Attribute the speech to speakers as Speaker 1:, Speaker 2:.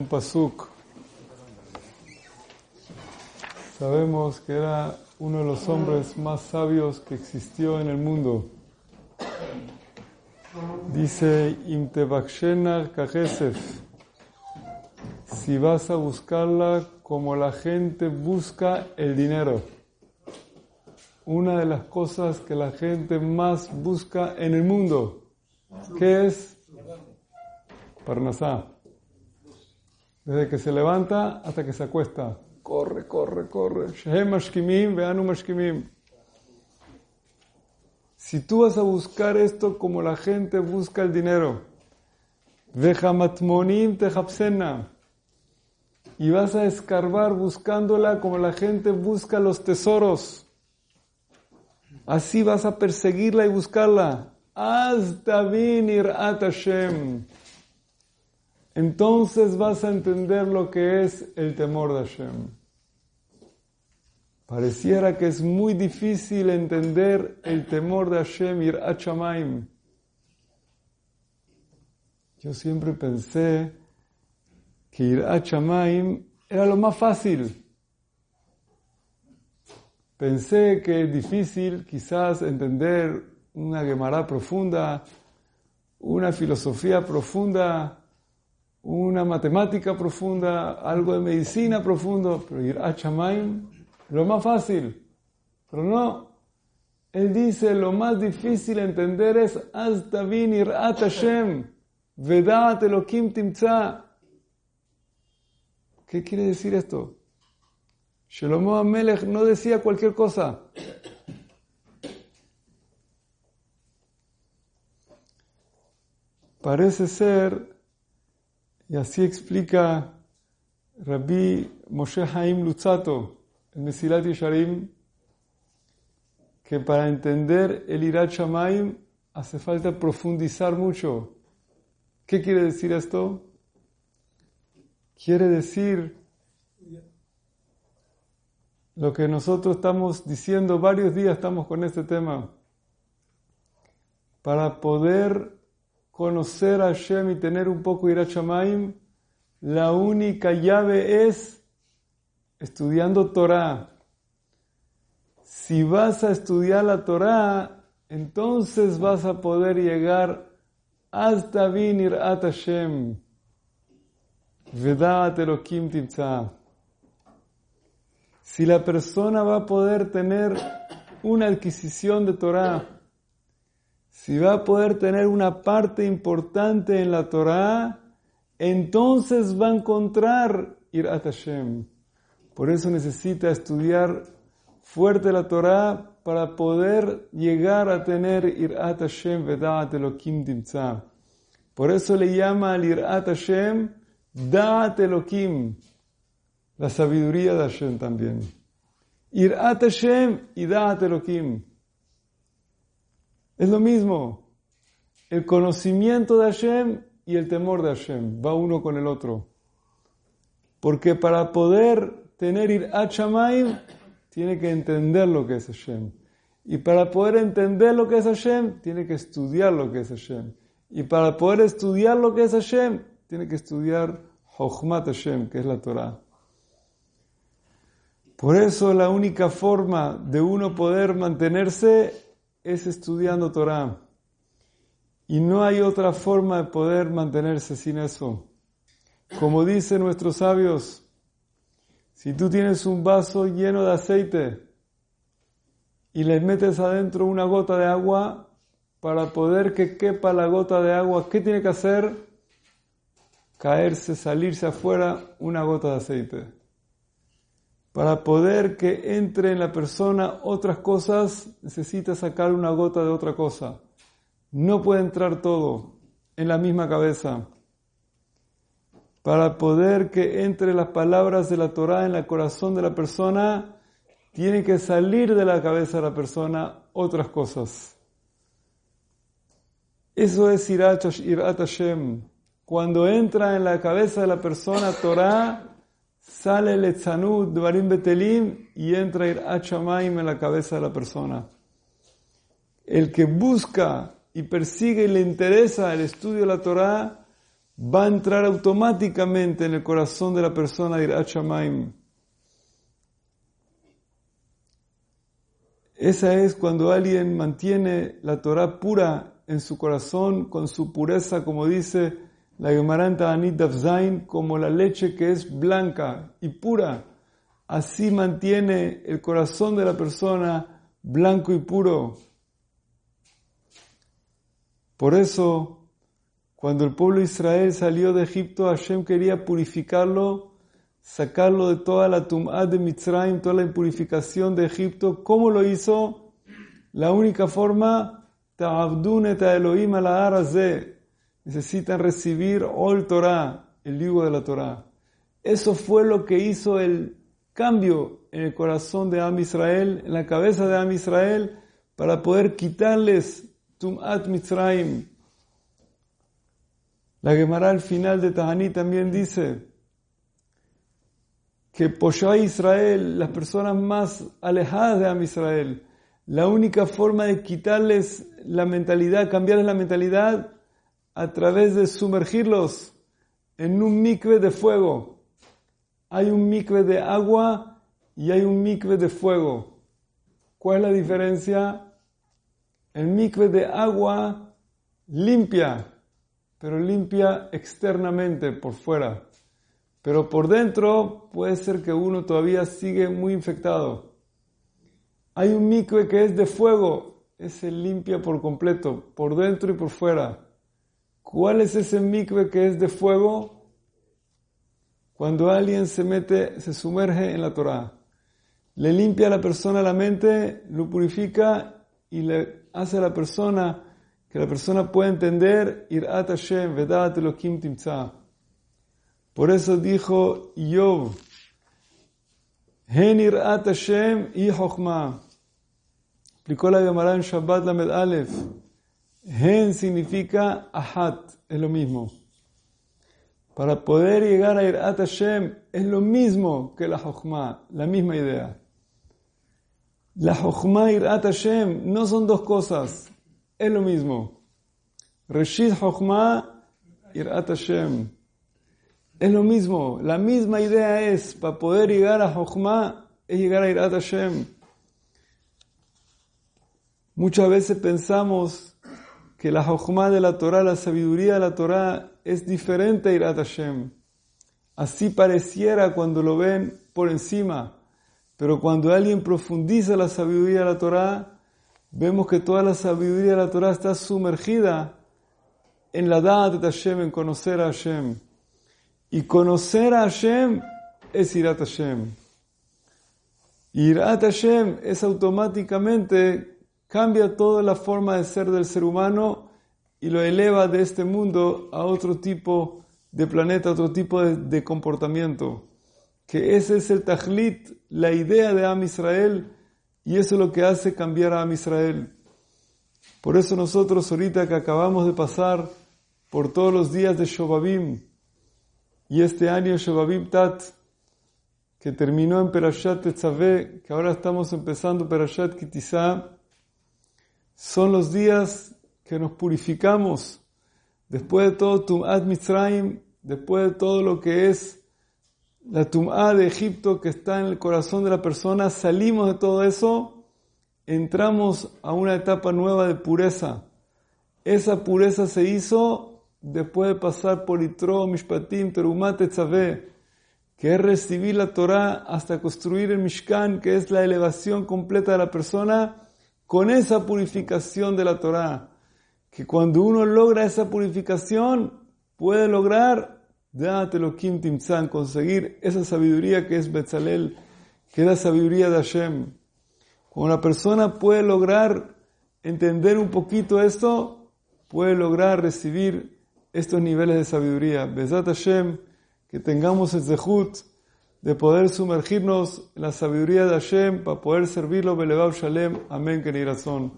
Speaker 1: un pasuk. Sabemos que era uno de los hombres más sabios que existió en el mundo. Dice. Si vas a buscarla como la gente busca el dinero. Una de las cosas que la gente más busca en el mundo. ¿Qué es? Parnasá. Desde que se levanta hasta que se acuesta. Corre, corre, corre. Si tú vas a buscar esto como la gente busca el dinero, y vas a escarbar buscándola como la gente busca los tesoros, así vas a perseguirla y buscarla. Hasta venir Hashem entonces vas a entender lo que es el temor de Hashem. Pareciera que es muy difícil entender el temor de Hashem, ir a Shamaim. Yo siempre pensé que ir a Shamaim era lo más fácil. Pensé que es difícil quizás entender una Gemara profunda, una filosofía profunda, una matemática profunda, algo de medicina profundo, pero ir a Chamaim, lo más fácil. Pero no. Él dice, lo más difícil entender es hasta venir a Hashem, Vedat Elohim Timtza. ¿Qué quiere decir esto? Shlomo Amelech no decía cualquier cosa. Parece ser y así explica Rabbi Moshe Haim Lutzato, el Mesilat Yesharim, que para entender el Irat Shamaim hace falta profundizar mucho. ¿Qué quiere decir esto? Quiere decir lo que nosotros estamos diciendo varios días, estamos con este tema. Para poder conocer a Hashem y tener un poco de Shamaim, la única llave es estudiando Torah. Si vas a estudiar la Torah, entonces vas a poder llegar hasta Vinir at Hashem. Si la persona va a poder tener una adquisición de Torah, si va a poder tener una parte importante en la Torah, entonces va a encontrar Irat Hashem. Por eso necesita estudiar fuerte la Torah para poder llegar a tener Irat Hashem Vedat Elohim Dimtza. Por eso le llama al Irat Hashem Da'at Elohim, la sabiduría de Hashem también. Irat Hashem y Da'at Elohim. Es lo mismo. El conocimiento de Hashem y el temor de Hashem va uno con el otro. Porque para poder tener ir a Shamaim, tiene que entender lo que es Hashem. Y para poder entender lo que es Hashem, tiene que estudiar lo que es Hashem. Y para poder estudiar lo que es Hashem, tiene que estudiar Jochmat Hashem, que es la Torah. Por eso la única forma de uno poder mantenerse es estudiando Torah. Y no hay otra forma de poder mantenerse sin eso. Como dicen nuestros sabios, si tú tienes un vaso lleno de aceite y le metes adentro una gota de agua, para poder que quepa la gota de agua, ¿qué tiene que hacer? Caerse, salirse afuera una gota de aceite para poder que entre en la persona otras cosas, necesita sacar una gota de otra cosa. No puede entrar todo en la misma cabeza. Para poder que entre las palabras de la Torah en el corazón de la persona, tiene que salir de la cabeza de la persona otras cosas. Eso es Irat Hashem. Cuando entra en la cabeza de la persona Torah, sale el Etzanud, Dvarim Betelim, y entra Ir Achamaim en la cabeza de la persona. El que busca y persigue y le interesa el estudio de la Torah, va a entrar automáticamente en el corazón de la persona de Irat Shamaim. Esa es cuando alguien mantiene la Torah pura en su corazón, con su pureza, como dice la Gemara Anit Dafzain, como la leche que es blanca y pura. Así mantiene el corazón de la persona blanco y puro. Por eso, cuando el pueblo de Israel salió de Egipto, Hashem quería purificarlo, sacarlo de toda la tum'ad de Mitzrayim, toda la impurificación de Egipto. ¿Cómo lo hizo? La única forma, ta'abdun et Elohim ala Necesitan recibir Ol Torah, el yugo de la Torah. Eso fue lo que hizo el cambio en el corazón de Am Israel, en la cabeza de Am Israel, para poder quitarles Tum'at Mitzrayim. La Gemara al final de Tahani también dice que Posha Israel, las personas más alejadas de Am Israel, la única forma de quitarles la mentalidad, cambiarles la mentalidad, a través de sumergirlos en un mikve de fuego. Hay un mikve de agua y hay un mikve de fuego. ¿Cuál es la diferencia? El mikve de agua limpia, pero limpia externamente, por fuera. Pero por dentro puede ser que uno todavía sigue muy infectado. Hay un mikve que es de fuego, ese limpia por completo, por dentro y por fuera. ¿Cuál es ese mikve que es de fuego? Cuando alguien se mete, se sumerge en la Torah. Le limpia a la persona la mente, lo purifica y le hace a la persona que la persona pueda entender Irat Hashem, Vedat Elohim Timtza. Por eso dijo Yov, Hen Irat Hashem y. Explicó la Gemara en Shabbat Lamed Aleph. Hen significa Ahat, es lo mismo. Para poder llegar a Irat Hashem es lo mismo que la Chochma, la misma idea. La Jochma Irat Hashem no son dos cosas, es lo mismo. Reshit Jochma Irat Hashem. Es lo mismo, la misma idea es, para poder llegar a Jochma, es llegar a Irat Hashem. Muchas veces pensamos que la Jochma de la Torah, la sabiduría de la Torah, es diferente a Irat Hashem. Así pareciera cuando lo ven por encima. Pero cuando alguien profundiza la sabiduría de la Torah, vemos que toda la sabiduría de la Torah está sumergida en la dad de Hashem, en conocer a Hashem. Y conocer a Hashem es Irat Hashem. Irat Hashem es automáticamente, cambia toda la forma de ser del ser humano y lo eleva de este mundo a otro tipo de planeta, otro tipo de, comportamiento que ese es el tajlit, la idea de Am Israel, y eso es lo que hace cambiar a Am Israel. Por eso nosotros ahorita que acabamos de pasar por todos los días de Shobabim, y este año Shobabim Tat, que terminó en Perashat Tetzaveh, que ahora estamos empezando Perashat Kitizá, son los días que nos purificamos después de todo Tum'at Mitzrayim, después de todo lo que es la tum'a de Egipto que está en el corazón de la persona, salimos de todo eso, entramos a una etapa nueva de pureza. Esa pureza se hizo después de pasar por Itro, Mishpatim, Terumat, Tetzaveh, que es recibir la Torah hasta construir el Mishkan, que es la elevación completa de la persona, con esa purificación de la Torah. Que cuando uno logra esa purificación, puede lograr Dátelo Kim Timzan, conseguir esa sabiduría que es Betzalel, que es la sabiduría de Hashem. Cuando una persona puede lograr entender un poquito esto, puede lograr recibir estos niveles de sabiduría. Bezat Hashem, que tengamos el zehut de poder sumergirnos en la sabiduría de Hashem para poder servirlo. Belevav Shalem. Amén. Que ni razón.